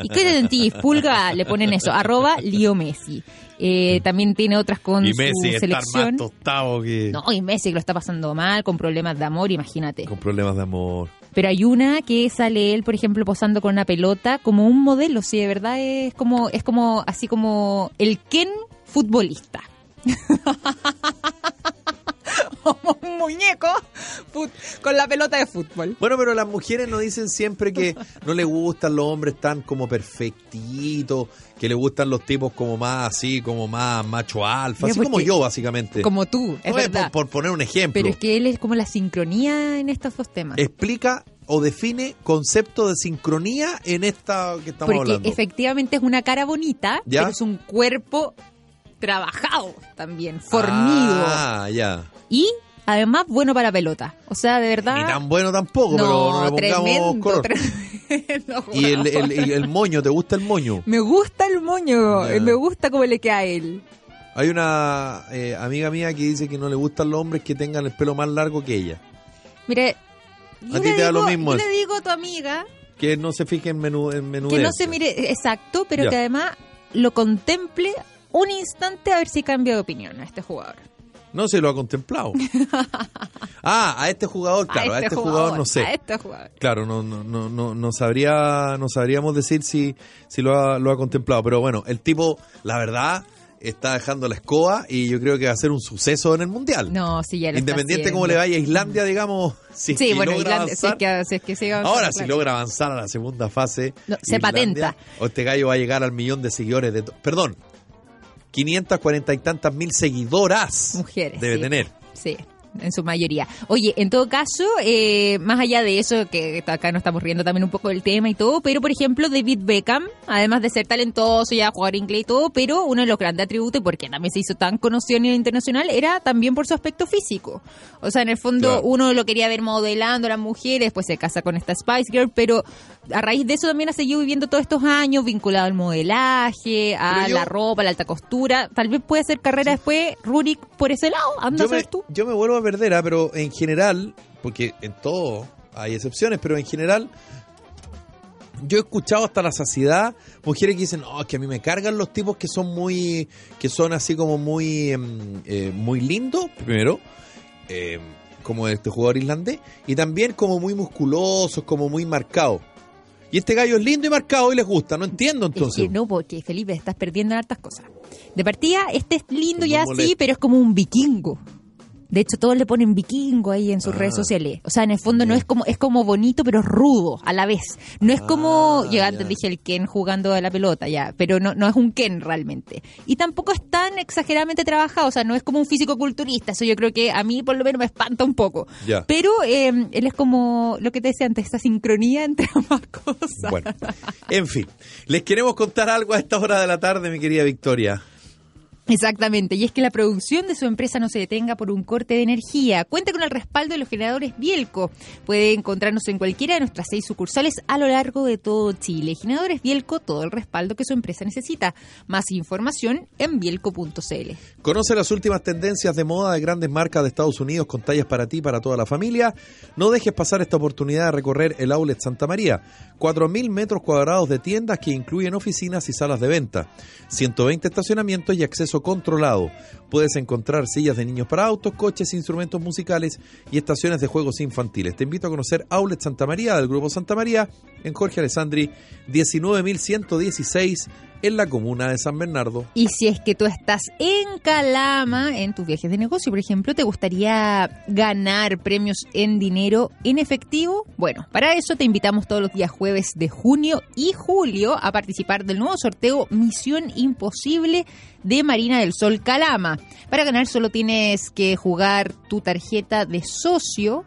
Speaker 2: ¿Y qué te sentís? Pulga, le ponen eso, arroba Leo Messi. Eh, también tiene otras con
Speaker 1: y
Speaker 2: su
Speaker 1: Messi estar
Speaker 2: selección.
Speaker 1: más tostado que...
Speaker 2: No, y Messi que lo está pasando mal, con problemas de amor, imagínate.
Speaker 1: Con problemas de amor.
Speaker 2: Pero hay una que sale él, por ejemplo, posando con una pelota como un modelo, sí, de verdad es como, es como, así como el Ken futbolista. un muñeco Con la pelota de fútbol.
Speaker 1: Bueno, pero las mujeres nos dicen siempre que no les gustan los hombres tan como perfectitos, que les gustan los tipos como más así, como más macho alfa, así como yo básicamente.
Speaker 2: Como tú, es
Speaker 1: No es
Speaker 2: verdad.
Speaker 1: por, por poner un ejemplo.
Speaker 2: Pero es que él es como la sincronía en estos dos temas.
Speaker 1: Explica o define concepto de sincronía en esta que estamos
Speaker 2: Porque
Speaker 1: hablando.
Speaker 2: efectivamente es una cara bonita,
Speaker 1: ¿Ya?
Speaker 2: pero es un cuerpo trabajado también, fornido.
Speaker 1: Ah, ya.
Speaker 2: Y además bueno para pelota. O sea, de verdad.
Speaker 1: Ni tan bueno tampoco, pero no le pongamos
Speaker 2: tremendo,
Speaker 1: color.
Speaker 2: tremendo
Speaker 1: Y el, moño, ¿te gusta el moño?
Speaker 2: Me gusta el moño, me gusta cómo le queda a él.
Speaker 1: Hay una eh, amiga mía que dice que no le gustan los hombres que tengan el pelo más largo que ella.
Speaker 2: Mire, yo
Speaker 1: A ti te da lo mismo
Speaker 2: Yo le digo a tu amiga
Speaker 1: Que no se fije en menú en menú
Speaker 2: que no se mire exacto, pero que además lo contemple un instante a ver si cambia de opinión a este jugador.
Speaker 1: No se lo ha contemplado. ah, a este jugador, claro, a este, jugador, no sé.
Speaker 2: A este jugador.
Speaker 1: Claro, no, no, no, no, no sabría, no sabríamos decir si, si lo, ha, lo ha contemplado. Pero bueno, el tipo, la verdad, está dejando la escoba y yo creo que va a ser un suceso en el mundial.
Speaker 2: No, sí, ya lo
Speaker 1: Independiente cómo
Speaker 2: haciendo.
Speaker 1: le vaya a Islandia, digamos, si es
Speaker 2: Sí,
Speaker 1: que
Speaker 2: bueno,
Speaker 1: logra
Speaker 2: Islandia, si es
Speaker 1: avanzar.
Speaker 2: que, si es que sigue avanzando,
Speaker 1: Ahora, si logra avanzar a la segunda fase,
Speaker 2: No, se
Speaker 1: Islandia,
Speaker 2: patenta.
Speaker 1: O este gallo va a llegar al millón de seguidores de. Perdón, 540 y tantas mil seguidoras.
Speaker 2: Mujeres,
Speaker 1: Debe
Speaker 2: sí.
Speaker 1: tener.
Speaker 2: Sí, en su mayoría. Oye, en todo caso, eh, más allá de eso, que acá nos estamos riendo también un poco del tema y todo, pero por ejemplo, David Beckham, además de ser talentoso y a jugar inglés y todo, pero uno de los grandes atributos, porque también se hizo tan conocido a nivel internacional, era también por su aspecto físico. O sea, en el fondo,
Speaker 1: Claro.
Speaker 2: uno lo quería ver modelando a las mujeres, pues se casa con esta Spice Girl, pero a raíz de eso también ha seguido viviendo todos estos años vinculado al modelaje, a
Speaker 1: yo-
Speaker 2: la ropa, a la alta costura. Tal vez puede hacer carrera después, Rurik, por ese lado. Anda a
Speaker 1: Yo me,
Speaker 2: saber tú.
Speaker 1: yo me vuelvo a perder, ah, pero en general, porque en todo hay excepciones, pero en general, yo he escuchado hasta la saciedad mujeres que dicen, no, es que a mí me cargan los tipos que son muy, que son así como muy, em, eh, muy lindos, primero, em, como este jugador islandés, y también como muy musculosos, como muy marcados. Y este gallo es lindo y marcado y les gusta, no entiendo
Speaker 2: Es
Speaker 1: entonces.
Speaker 2: que no, porque Felipe, estás perdiendo hartas cosas. De partida, este es lindo
Speaker 1: Es
Speaker 2: ya
Speaker 1: muy
Speaker 2: sí, pero es como un vikingo. De hecho, todos le ponen vikingo ahí en sus
Speaker 1: Ah.
Speaker 2: redes sociales. O sea, en el fondo no es como es como bonito, pero rudo a la vez. No es como,
Speaker 1: Ah,
Speaker 2: yo antes dije el Ken jugando a la pelota, ya, pero no, no es un Ken realmente. Y tampoco es tan exageradamente trabajado, o sea, no es como un físico culturista. Eso yo creo que a mí por lo menos me espanta un poco. Pero eh, él es como lo que te decía antes, esta sincronía entre ambas cosas.
Speaker 1: Bueno, en fin, les queremos contar algo a esta hora de la tarde, mi querida Victoria.
Speaker 2: Exactamente, y es que la producción de su empresa no se detenga por un corte de energía. Cuenta con el respaldo de los generadores Bielco. Puede encontrarnos en cualquiera de nuestras seis sucursales a lo largo de todo Chile. Generadores Bielco, todo el respaldo que su empresa necesita. Más información en bielco.cl.
Speaker 1: Conoce las últimas tendencias de moda de grandes marcas de Estados Unidos con tallas para ti y para toda la familia. No dejes pasar esta oportunidad de recorrer el Outlet Santa María. 4.000 metros cuadrados de tiendas que incluyen oficinas y salas de venta. 120 estacionamientos y acceso controlado. Puedes encontrar sillas de niños para autos, coches, instrumentos musicales y estaciones de juegos infantiles. Te invito a conocer Outlet Santa María del Grupo Santa María en Jorge Alessandri 19.116 en la comuna de San Bernardo.
Speaker 2: Y si es que tú estás en Calama, en tus viajes de negocio, por ejemplo, ¿te gustaría ganar premios en dinero en efectivo? Bueno, para eso te invitamos todos los días jueves de junio y julio a participar del nuevo sorteo Misión Imposible de Marina del Sol Calama. Para ganar solo tienes que jugar tu tarjeta de socio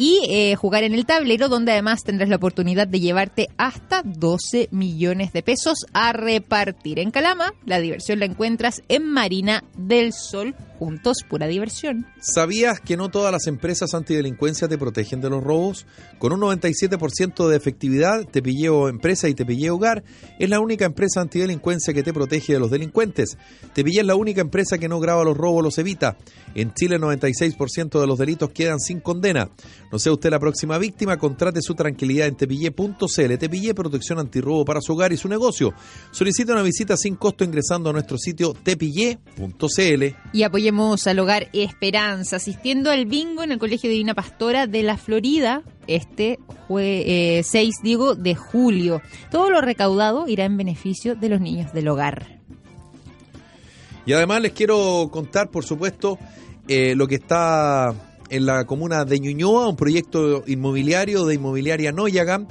Speaker 2: y eh, jugar en el tablero donde además tendrás la oportunidad de llevarte hasta 12 millones de pesos a repartir en Calama. La diversión la encuentras en Marina del Sol. Juntos, pura diversión.
Speaker 1: ¿Sabías que no todas las empresas antidelincuencia te protegen de los robos? Con un 97% de efectividad, Tepilleo Empresa y Tepilleo Hogar es la única empresa antidelincuencia que te protege de los delincuentes. Tepillé es la única empresa que no graba los robos, los evita. En Chile, el 96% de los delitos quedan sin condena. No sea usted la próxima víctima, contrate su tranquilidad en tepillé.cl. Tepillé, protección antirrobo para su hogar y su negocio. Solicita una visita sin costo ingresando a nuestro sitio tepillé.cl.
Speaker 2: Y al hogar Esperanza, asistiendo al bingo en el Colegio Divina Pastora de la Florida este jue- eh, 6 digo, de julio. Todo lo recaudado irá en beneficio de los niños del hogar.
Speaker 1: Y además les quiero contar, por supuesto, eh, lo que está en la comuna de Ñuñoa, un proyecto inmobiliario de inmobiliaria Noyagan.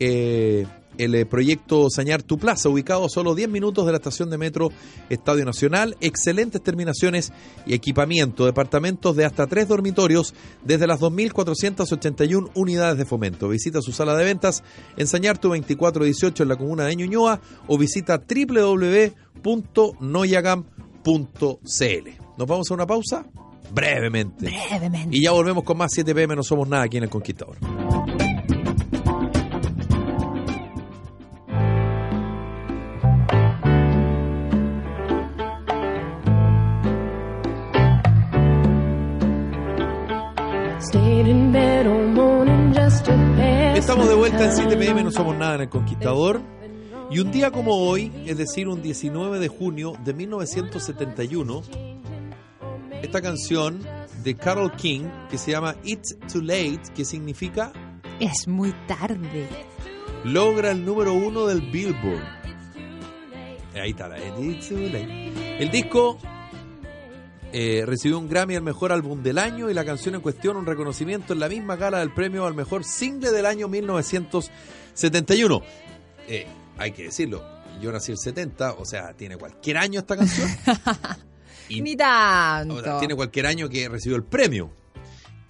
Speaker 1: Eh, el eh, proyecto Sañar Tu Plaza, ubicado a solo 10 minutos de la estación de metro Estadio Nacional. Excelentes terminaciones y equipamiento. Departamentos de hasta tres dormitorios desde las 2.481 unidades de fomento. Visita su sala de ventas en Sañar Tu 2418 en la comuna de Ñuñoa o visita www.noyagam.cl. Nos vamos a una pausa brevemente.
Speaker 2: Brevemente.
Speaker 1: Y ya volvemos con más 7 pm, no somos nada aquí en El Conquistador. En
Speaker 3: the
Speaker 1: 7
Speaker 3: time.
Speaker 1: pm, no somos nada en El Conquistador. Y un día como hoy, es decir, un 19 de junio de 1971, esta canción de Carol King, que se llama It's Too Late, que significa
Speaker 2: Es muy tarde.
Speaker 1: logra el número uno del Billboard. Ahí está la It's Too Late. El disco eh, recibió un Grammy al mejor álbum del año y la canción en cuestión un reconocimiento en la misma gala del premio al mejor single del año 1971. Eh, hay que decirlo, yo nací el 70, o sea, tiene cualquier año esta canción. Y-
Speaker 2: Ni
Speaker 1: o sea,
Speaker 2: tanto.
Speaker 1: tiene cualquier año que recibió el premio.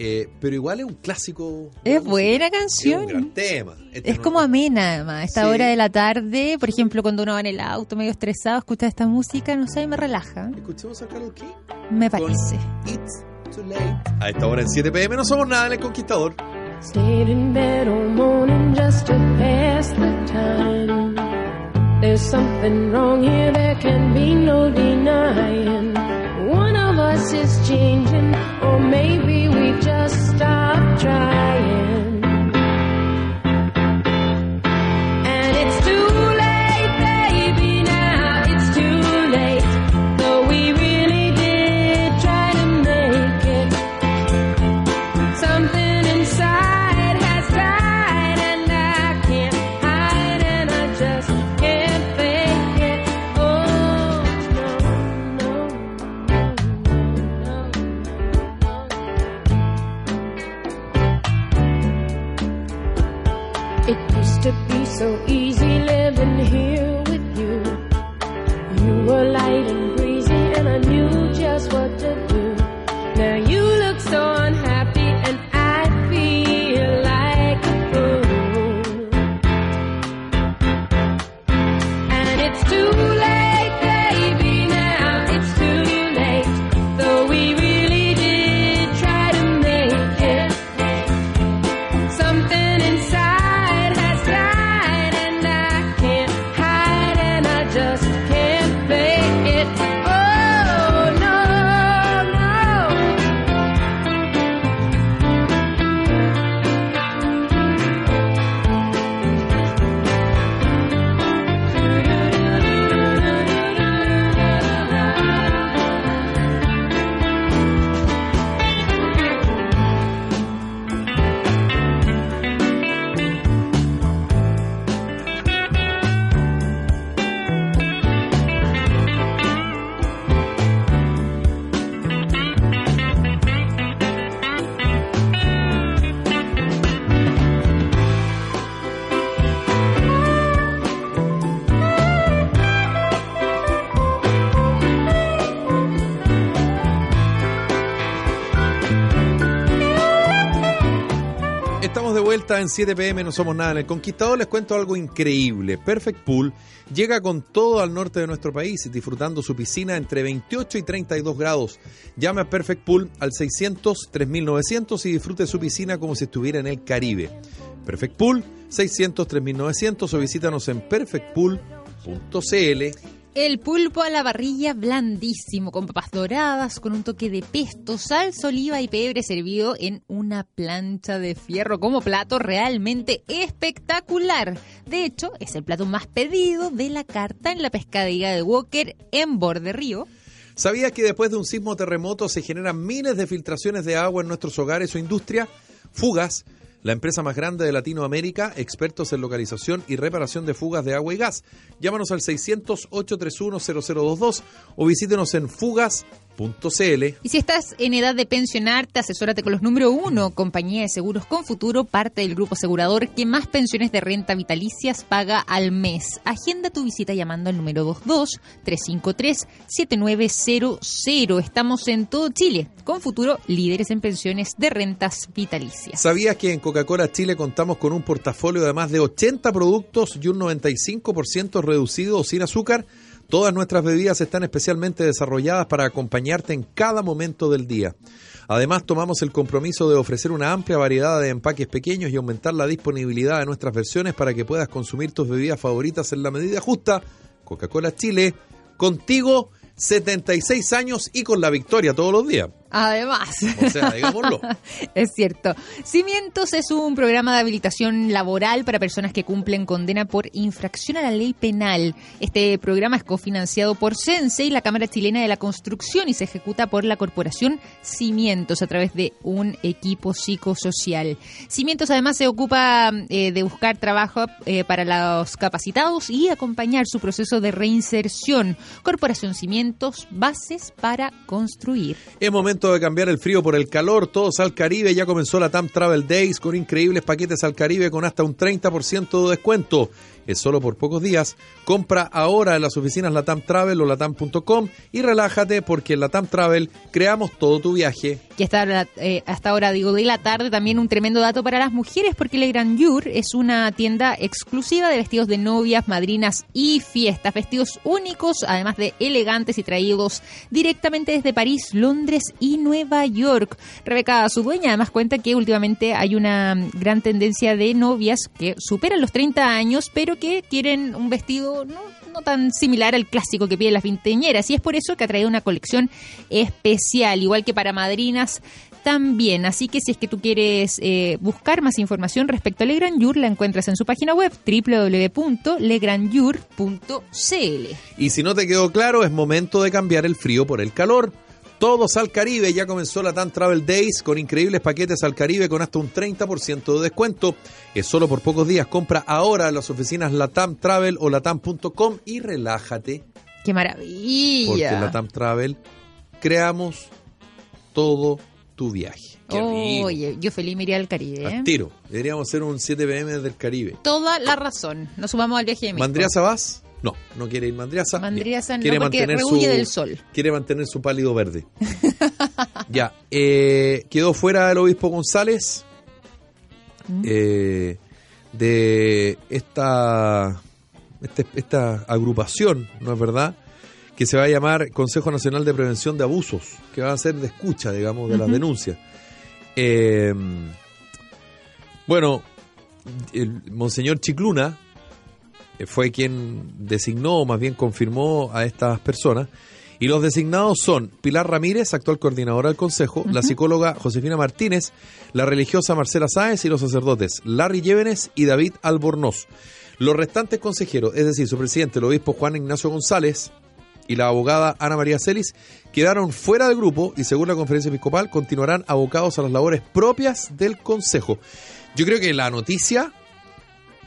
Speaker 1: Eh, pero igual es un clásico.
Speaker 2: Es buena
Speaker 1: Es un
Speaker 2: canción.
Speaker 1: gran tema. Este
Speaker 2: Es
Speaker 1: no-
Speaker 2: como amena, además. A esta
Speaker 1: Sí.
Speaker 2: hora de la tarde, por ejemplo, cuando uno va en el auto medio estresado, escucha esta música, no sé, me relaja.
Speaker 1: Escuchemos a Carol King.
Speaker 2: Me
Speaker 1: con
Speaker 2: parece.
Speaker 1: It's Too Late. A esta hora en 7 pm no somos nada en el Conquistador.
Speaker 3: Stayed in bed all morning just to pass the time. There's something wrong here, there can be no denying. Is changing, or maybe we just stopped trying. What do.
Speaker 1: En 7 pm, no somos nada en el Conquistador. Les cuento algo increíble. Perfect Pool llega con todo al norte de nuestro país, disfrutando su piscina entre 28 y 32 grados. Llame a Perfect Pool al 600 3900 y disfrute su piscina como si estuviera en el Caribe. Perfect Pool 600 3900 o visítanos en perfectpool.cl.
Speaker 2: El pulpo a la parrilla blandísimo, con papas doradas, con un toque de pesto, salsa, oliva y pebre servido en una plancha de fierro como plato realmente espectacular. De hecho, es el plato más pedido de la carta en la pescadería de Walker en Borde Río.
Speaker 1: ¿Sabías que después de un sismo terremoto se generan miles de filtraciones de agua en nuestros hogares o industria? Fugas, la empresa más grande de Latinoamérica, expertos en localización y reparación de fugas de agua y gas. Llámanos al 600-831-0022 o visítenos en
Speaker 2: Y si estás en edad de pensionarte, asesórate con los número uno, compañía de seguros con futuro, parte del grupo asegurador que más pensiones de renta vitalicias paga al mes. Agenda tu visita llamando al número 22-353-7900. Estamos en todo Chile, con futuro líderes en pensiones de rentas vitalicias.
Speaker 1: ¿Sabías que en Coca-Cola Chile contamos con un portafolio de más de 80 productos y un 95% reducido o sin azúcar? Todas nuestras bebidas están especialmente desarrolladas para acompañarte en cada momento del día. Además, tomamos el compromiso de ofrecer una amplia variedad de empaques pequeños y aumentar la disponibilidad de nuestras versiones para que puedas consumir tus bebidas favoritas en la medida justa. Coca-Cola Chile, contigo 76 años y con la victoria todos los días.
Speaker 2: Además.
Speaker 1: O sea, digámoslo.
Speaker 2: es cierto. Cimientos es un programa de habilitación laboral para personas que cumplen condena por infracción a la ley penal. Este programa es cofinanciado por Sense y la Cámara Chilena de la Construcción y se ejecuta por la Corporación Cimientos a través de un equipo psicosocial. Cimientos además se ocupa eh, de buscar trabajo eh, para los capacitados y acompañar su proceso de reinserción. Corporación Cimientos, bases para construir.
Speaker 1: Es momento de cambiar el frío por el calor, todos al Caribe, ya comenzó la TAM Travel Days con increíbles paquetes al Caribe con hasta un 30% de descuento es solo por pocos días. Compra ahora en las oficinas Latam Travel o latam.com y relájate porque en Latam Travel creamos todo tu viaje.
Speaker 2: Y hasta, eh, hasta ahora, digo, de la tarde también un tremendo dato para las mujeres porque Le Grand Jour es una tienda exclusiva de vestidos de novias, madrinas y fiestas. Vestidos únicos, además de elegantes y traídos directamente desde París, Londres y Nueva York. Rebeca, su dueña, además cuenta que últimamente hay una gran tendencia de novias que superan los 30 años, pero que quieren un vestido no, tan similar al clásico que piden las vinteñeras. Y es por eso que ha traído una colección especial, igual que para madrinas también. Así que si es que tú quieres eh, buscar más información respecto a Legrand Jour, la encuentras en su página web www.legrandjour.cl.
Speaker 1: Y si no te quedó claro, es momento de cambiar el frío por el calor. Todos al Caribe, ya comenzó la TAM Travel Days con increíbles paquetes al Caribe con hasta un 30% de descuento. Es solo por pocos días. Compra ahora en las oficinas Latam Travel o latam.com y relájate.
Speaker 2: ¡Qué maravilla!
Speaker 1: Porque en Latam Travel creamos todo tu viaje.
Speaker 2: Oye, yo feliz me iría al Caribe.
Speaker 1: ¿eh? tiro. Deberíamos hacer un 7 pm del Caribe.
Speaker 2: Toda la razón. Nos sumamos al viaje de México.
Speaker 1: ¿Mandriasa vas? No, no quiere ir Mandriasa.
Speaker 2: Mandriasa no, quiere mantener su, del sol.
Speaker 1: Quiere mantener su pálido verde. ya, eh, quedó fuera el obispo González mm. eh, de esta, este, esta agrupación, ¿no es verdad? Que se va a llamar Consejo Nacional de Prevención de Abusos, que va a ser de escucha, digamos, de las denuncias. Eh, bueno, el Monseñor Chicluna, fue quien designó, o más bien confirmó a estas personas. Y los designados son Pilar Ramírez, actual coordinadora del Consejo, la psicóloga Josefina Martínez, la religiosa Marcela Sáez y los sacerdotes Larry Llévenes y David Albornoz. Los restantes consejeros, es decir, su presidente, el obispo Juan Ignacio González y la abogada Ana María Celis, quedaron fuera del grupo y según la conferencia episcopal continuarán abocados a las labores propias del Consejo. Yo creo que la noticia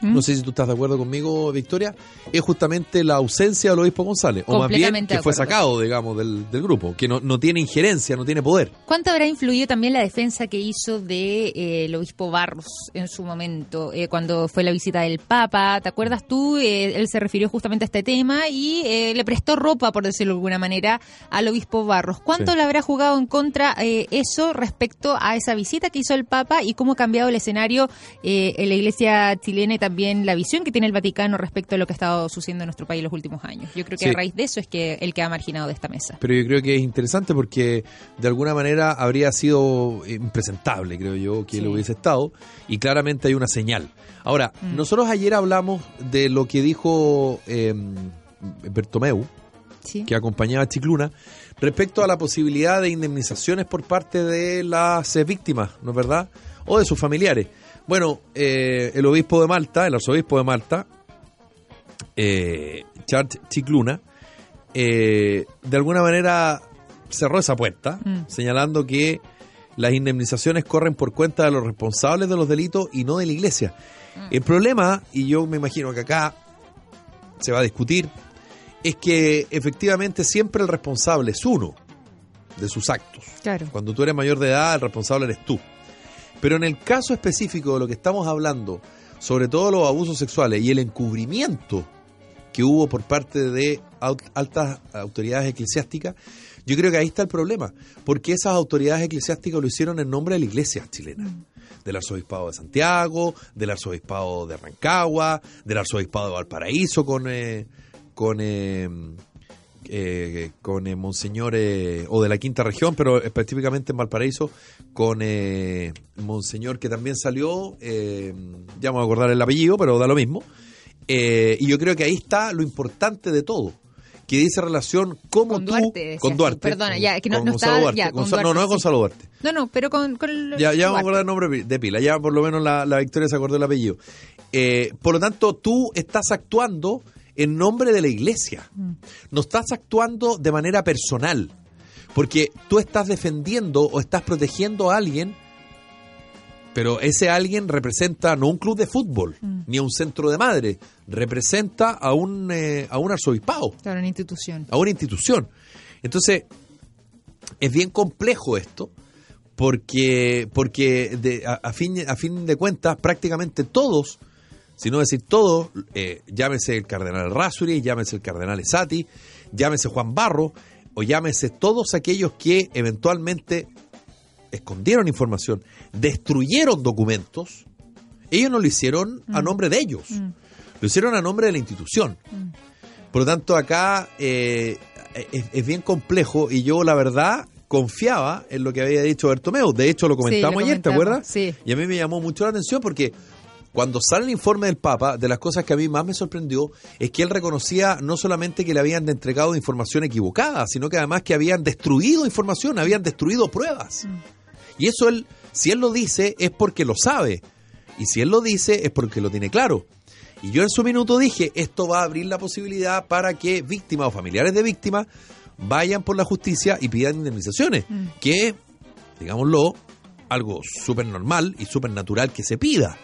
Speaker 1: no sé si tú estás de acuerdo conmigo, Victoria, es justamente la ausencia del obispo González, o más bien que fue sacado, digamos, del, grupo, que no, no, tiene injerencia, no tiene poder.
Speaker 2: ¿Cuánto habrá influido también la defensa que hizo de eh, el obispo Barros en su momento, eh, cuando fue la visita del Papa? ¿Te acuerdas tú? Eh, él se refirió justamente a este tema y le prestó ropa, por decirlo de alguna manera, al obispo Barros. ¿Cuánto le habrá jugado en contra eso respecto a esa visita que hizo el Papa y cómo ha cambiado el escenario en la iglesia chilena y también también la visión que tiene el Vaticano respecto a lo que ha estado sucediendo en nuestro país los últimos años. Yo creo que a raíz de eso es que el que ha marginado de esta mesa.
Speaker 1: Pero yo creo que es interesante porque de alguna manera habría sido impresentable, creo yo, que lo hubiese estado y claramente hay una señal. Ahora, mm. nosotros ayer hablamos de lo que dijo eh, Bertomeu, que acompañaba a Chicluna, respecto a la posibilidad de indemnizaciones por parte de las eh, víctimas, ¿no es verdad? O de sus familiares. Bueno, eh, el obispo de Malta, el arzobispo de Malta, eh, Charles Chicluna, eh, de alguna manera cerró esa puerta, mm. señalando que las indemnizaciones corren por cuenta de los responsables de los delitos y no de la iglesia. Mm. El problema, y yo me imagino que acá se va a discutir, es que efectivamente siempre el responsable es uno. de sus actos.
Speaker 2: Claro.
Speaker 1: Cuando tú eres mayor de edad, el responsable eres tú. Pero en el caso específico de lo que estamos hablando, sobre todo los abusos sexuales y el encubrimiento que hubo por parte de altas autoridades eclesiásticas, yo creo que ahí está el problema, porque esas autoridades eclesiásticas lo hicieron en nombre de la iglesia chilena. Del arzobispado de Santiago, del arzobispado de Rancagua, del arzobispado de Valparaíso con, eh, con, eh, eh, con eh, Monseñor, eh, o de la quinta región, pero específicamente en Valparaíso, con eh, Monseñor que también salió, eh, ya me voy a acordar el apellido, pero da lo mismo. Eh, y yo creo que ahí está lo importante de todo. Que dice relación cómo
Speaker 2: Con
Speaker 1: tú.
Speaker 2: Duarte, decías
Speaker 1: con
Speaker 2: tú.
Speaker 1: Duarte.
Speaker 2: Perdona, ya, que no-
Speaker 1: con
Speaker 2: no
Speaker 1: Gonzalo
Speaker 2: estaba-
Speaker 1: Duarte.
Speaker 2: ya, con
Speaker 1: Gonzalo- no,
Speaker 2: Duarte,
Speaker 1: no es
Speaker 2: sí.
Speaker 1: Gonzalo Duarte.
Speaker 2: No, no, pero con, con el-
Speaker 1: Ya, ya vamos a acordar el nombre de pila, ya por lo menos la, la Victoria se acordó el apellido. Eh, por lo tanto, tú estás actuando en nombre de la iglesia. No estás actuando de manera personal. Porque tú estás defendiendo o estás protegiendo a alguien, pero ese alguien representa no un club de fútbol, ni a un centro de madre, representa a un, eh, a un arzobispado
Speaker 2: Claro, una institución.
Speaker 1: a una institución. Entonces, es bien complejo esto, porque, porque de- a, a fin, a fin de cuentas, prácticamente todos, si no decir todos, eh, llámese el cardenal Rasuri, llámese el cardenal Esati, llámese Juan Barro, o llámese todos aquellos que eventualmente escondieron información, destruyeron documentos, ellos no lo hicieron a nombre de ellos, lo hicieron a nombre de la institución. Por lo tanto, acá eh, es, es bien complejo y yo, la verdad, confiaba en lo que había dicho Bertomeu. De hecho, lo comentamos
Speaker 2: lo
Speaker 1: ayer, ¿te
Speaker 2: comentamos,
Speaker 1: acuerdas?
Speaker 2: sí.
Speaker 1: Y a mí me llamó mucho la atención porque cuando sale el informe del Papa, de las cosas que a mí más me sorprendió es que él reconocía no solamente que le habían entregado información equivocada, sino que además que habían destruido información, habían destruido pruebas. Y eso él, si él lo dice, es porque lo sabe. Y si él lo dice, es porque lo tiene claro. Y yo en su minuto dije, esto va a abrir la posibilidad para que víctimas o familiares de víctimas vayan por la justicia y pidan indemnizaciones. Que, digámoslo, algo súper normal y súper natural que se pida.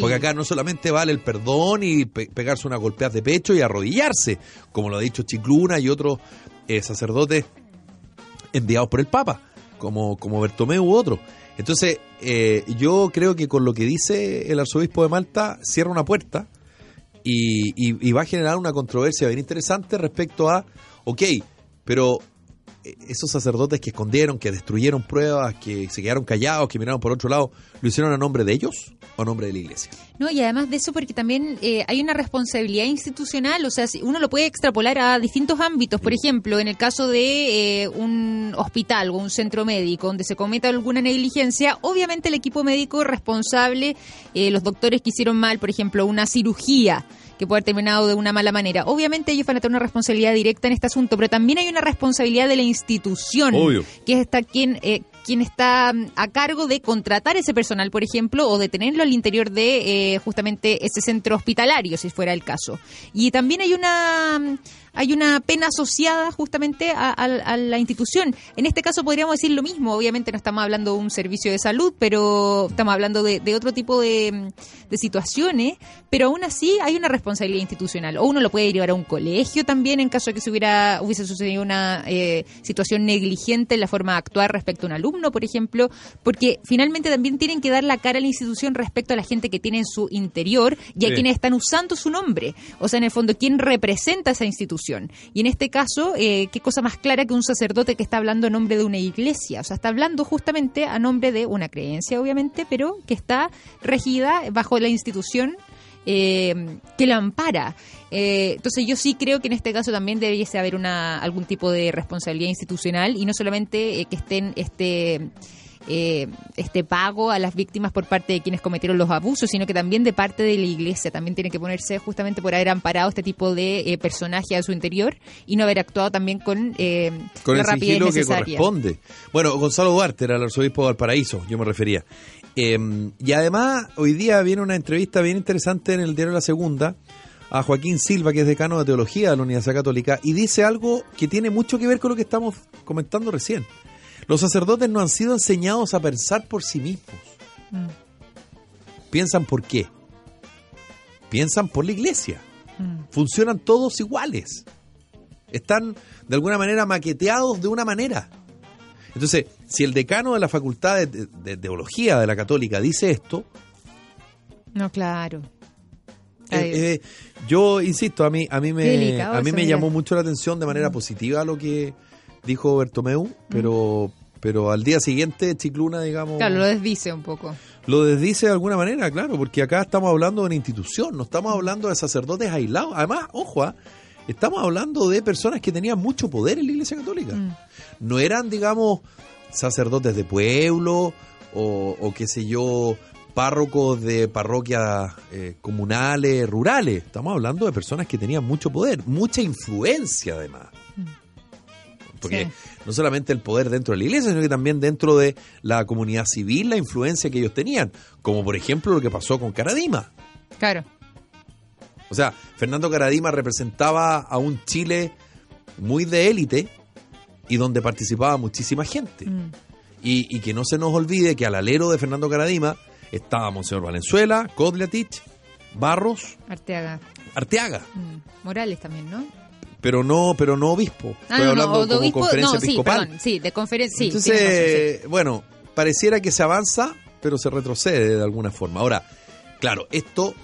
Speaker 1: Porque acá no solamente vale el perdón y pe- pegarse una golpeada de pecho y arrodillarse, como lo ha dicho Chicluna y otros eh, sacerdotes enviados por el Papa, como, como Bertomeu u otro. Entonces, eh, yo creo que con lo que dice el arzobispo de Malta, cierra una puerta y, y- y va a generar una controversia bien interesante respecto a, ok, pero esos sacerdotes que escondieron, que destruyeron pruebas, que se quedaron callados, que miraron por otro lado, ¿lo hicieron a nombre de ellos o a nombre de la iglesia?
Speaker 2: No, y además de eso, porque también eh, hay una responsabilidad institucional, o sea, si uno lo puede extrapolar a distintos ámbitos. Por ejemplo, en el caso de eh, un hospital o un centro médico donde se cometa alguna negligencia, obviamente el equipo médico responsable, eh, los doctores que hicieron mal, por ejemplo, una cirugía que puede haber terminado de una mala manera. Obviamente ellos van a tener una responsabilidad directa en este asunto, pero también hay una responsabilidad de la institución,
Speaker 1: Obvio.
Speaker 2: que es esta quien eh, quien está mm, a cargo de contratar ese personal, por ejemplo, o de tenerlo al interior de eh, justamente ese centro hospitalario, si fuera el caso. Y también hay una mm, hay una pena asociada justamente a, a- a la institución. En este caso podríamos decir lo mismo. Obviamente no estamos hablando de un servicio de salud, pero estamos hablando de, de otro tipo de, de situaciones. Pero aún así hay una responsabilidad institucional. O uno lo puede llevar a un colegio también en caso de que se hubiera, hubiese sucedido una eh, situación negligente en la forma de actuar respecto a un alumno, por ejemplo. Porque finalmente también tienen que dar la cara a la institución respecto a la gente que tiene en su interior y a
Speaker 1: Sí.
Speaker 2: quienes están usando su nombre. O sea, en el fondo, ¿quién representa esa institución? Y en este caso, eh, qué cosa más clara que un sacerdote que está hablando en nombre de una iglesia. O sea, está hablando justamente a nombre de una creencia, obviamente, pero que está regida bajo la institución eh, que la ampara. Eh, entonces yo sí creo que en este caso también debiese haber una algún tipo de responsabilidad institucional y no solamente que estén este eh, este pago a las víctimas por parte de quienes cometieron los abusos, sino que también de parte de la iglesia. También tiene que ponerse justamente por haber amparado este tipo de eh, personaje a su interior y no haber actuado también con, eh,
Speaker 1: con
Speaker 2: la
Speaker 1: el
Speaker 2: rapidez
Speaker 1: sigilo que
Speaker 2: necesaria.
Speaker 1: corresponde. Bueno, Gonzalo Duarte era el arzobispo de Valparaíso, yo me refería. Eh, y además, hoy día viene una entrevista bien interesante en el diario La Segunda a Joaquín Silva, que es decano de Teología de la Universidad Católica, y dice algo que tiene mucho que ver con lo que estamos comentando recién. Los sacerdotes no han sido enseñados a pensar por sí mismos.
Speaker 2: Mm.
Speaker 1: ¿Piensan por qué? Piensan por la iglesia.
Speaker 2: Mm.
Speaker 1: Funcionan todos iguales. Están de alguna manera maqueteados de una manera. Entonces, si el decano de la Facultad de, de- de Teología de la Católica dice esto,
Speaker 2: No, claro.
Speaker 1: Eh, eh, yo insisto, a mí, a mí me, a mí me
Speaker 2: mira.
Speaker 1: llamó mucho la atención de manera positiva lo que dijo Bertomeu, pero, pero al día siguiente Chicluna, digamos,
Speaker 2: Claro, lo desdice un poco.
Speaker 1: lo desdice de alguna manera, claro, porque acá estamos hablando de una institución, no estamos hablando de sacerdotes aislados. Además, ojo, ah, estamos hablando de personas que tenían mucho poder en la Iglesia Católica.
Speaker 2: Mm.
Speaker 1: No eran, digamos, sacerdotes de pueblo o, o qué sé yo, párrocos de parroquias eh, comunales, rurales. Estamos hablando de personas que tenían mucho poder, mucha influencia además. Porque
Speaker 2: Sí.
Speaker 1: no solamente el poder dentro de la iglesia, sino que también dentro de la comunidad civil, la influencia que ellos tenían. Como por ejemplo lo que pasó con Caradima.
Speaker 2: Claro.
Speaker 1: O sea, Fernando Caradima representaba a un Chile muy de élite y donde participaba muchísima gente.
Speaker 2: Mm.
Speaker 1: Y, y que no se nos olvide que al alero de Fernando Caradima estaba Monseñor Valenzuela, Kodliatich, Barros,
Speaker 2: Arteaga.
Speaker 1: Arteaga,
Speaker 2: Mm. Morales también, ¿no?
Speaker 1: Pero no, pero no obispo.
Speaker 2: Ah,
Speaker 1: Estoy
Speaker 2: no,
Speaker 1: hablando
Speaker 2: no, de
Speaker 1: como
Speaker 2: obispo,
Speaker 1: conferencia
Speaker 2: no, sí,
Speaker 1: episcopal.
Speaker 2: perdón, sí, de conferencia, sí.
Speaker 1: Entonces,
Speaker 2: razón,
Speaker 1: bueno, pareciera que se avanza, pero se retrocede de alguna forma. Ahora, claro, esto,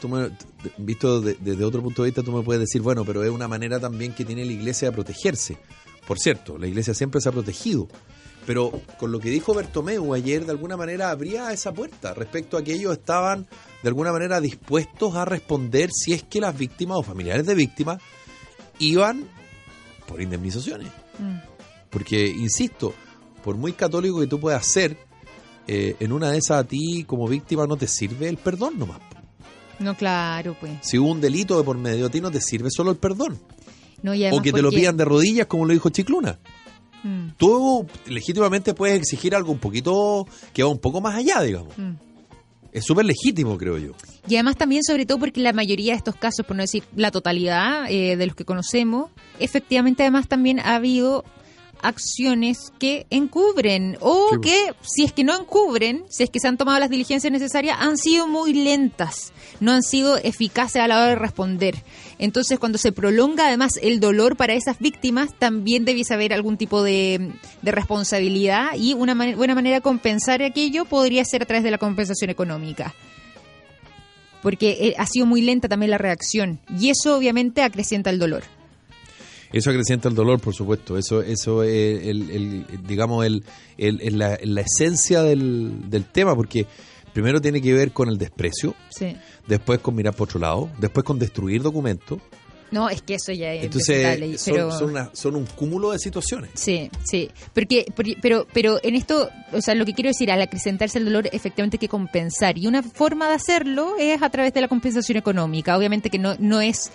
Speaker 1: tú me- visto de- desde otro punto de vista, tú me puedes decir, bueno, pero es una manera también que tiene la iglesia de protegerse. Por cierto, la iglesia siempre se ha protegido. Pero con lo que dijo Bertomeu ayer, de alguna manera abría esa puerta respecto a que ellos estaban, de alguna manera, dispuestos a responder si es que las víctimas o familiares de víctimas iban por indemnizaciones.
Speaker 2: Mm.
Speaker 1: Porque, insisto, por muy católico que tú puedas ser, eh, en una de esas a ti como víctima no te sirve el perdón nomás.
Speaker 2: No, claro, pues.
Speaker 1: Si hubo un delito de por medio, a ti no te sirve solo el perdón.
Speaker 2: No, y
Speaker 1: O que te lo pidan de rodillas, como lo dijo Chicluna.
Speaker 2: Mm,
Speaker 1: Tú legítimamente puedes exigir algo un poquito que va un poco más allá, digamos.
Speaker 2: mm.
Speaker 1: Es súper legítimo, creo yo.
Speaker 2: Y además también, sobre todo, porque la mayoría de estos casos, por no decir la totalidad eh, de los que conocemos, efectivamente además también ha habido acciones que encubren o
Speaker 1: Sí,
Speaker 2: que si es que no encubren, si es que se han tomado las diligencias necesarias, han sido muy lentas, no han sido eficaces a la hora de responder. Entonces, cuando se prolonga además el dolor para esas víctimas, también debiese haber algún tipo de, de responsabilidad y una mane- buena manera de compensar aquello podría ser a través de la compensación económica porque eh, ha sido muy lenta también la reacción y eso obviamente acrecienta el dolor.
Speaker 1: Eso acrecienta el dolor, por supuesto. Eso, eso es el, el- digamos, el, la, la esencia del, del tema, porque primero tiene que ver con el desprecio,
Speaker 2: Sí.
Speaker 1: después con mirar por otro lado, después con destruir documentos.
Speaker 2: No, es que eso ya es
Speaker 1: Entonces,
Speaker 2: impresentable,
Speaker 1: son,
Speaker 2: pero...
Speaker 1: son, una- son un cúmulo de situaciones.
Speaker 2: Sí, sí. Porque, porque- pero, pero en esto, o sea, lo que quiero decir, al acrecentarse el dolor, efectivamente hay que compensar. Y una forma de hacerlo es a través de la compensación económica. Obviamente que no, no es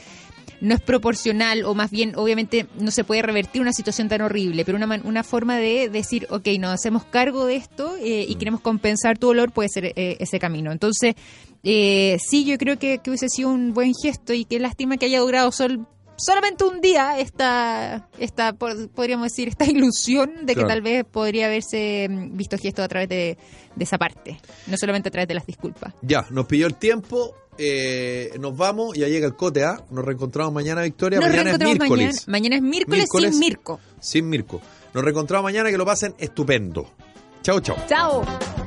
Speaker 2: no es proporcional o más bien obviamente no se puede revertir una situación tan horrible, pero una, una forma de decir, ok, nos hacemos cargo de esto eh, y queremos compensar tu dolor puede ser eh, ese camino. Entonces, eh, sí, yo creo que, que hubiese sido un buen gesto y qué lástima que haya durado sol- solamente un día esta, esta podríamos decir, esta ilusión de que tal vez podría haberse mm, visto gesto a través de, de esa parte, no solamente a través de las disculpas.
Speaker 1: Ya, nos pilló el tiempo, eh, nos vamos, ya llega el cote A, nos reencontramos mañana, Victoria.
Speaker 2: Nos
Speaker 1: mañana es
Speaker 2: mañana.
Speaker 1: miércoles.
Speaker 2: Mañana es miércoles,
Speaker 1: Miércoles.
Speaker 2: sin Mirko.
Speaker 1: Sin Mirko. Nos reencontramos mañana, que lo pasen estupendo. Chao, chao.
Speaker 2: Chao.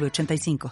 Speaker 4: 906985.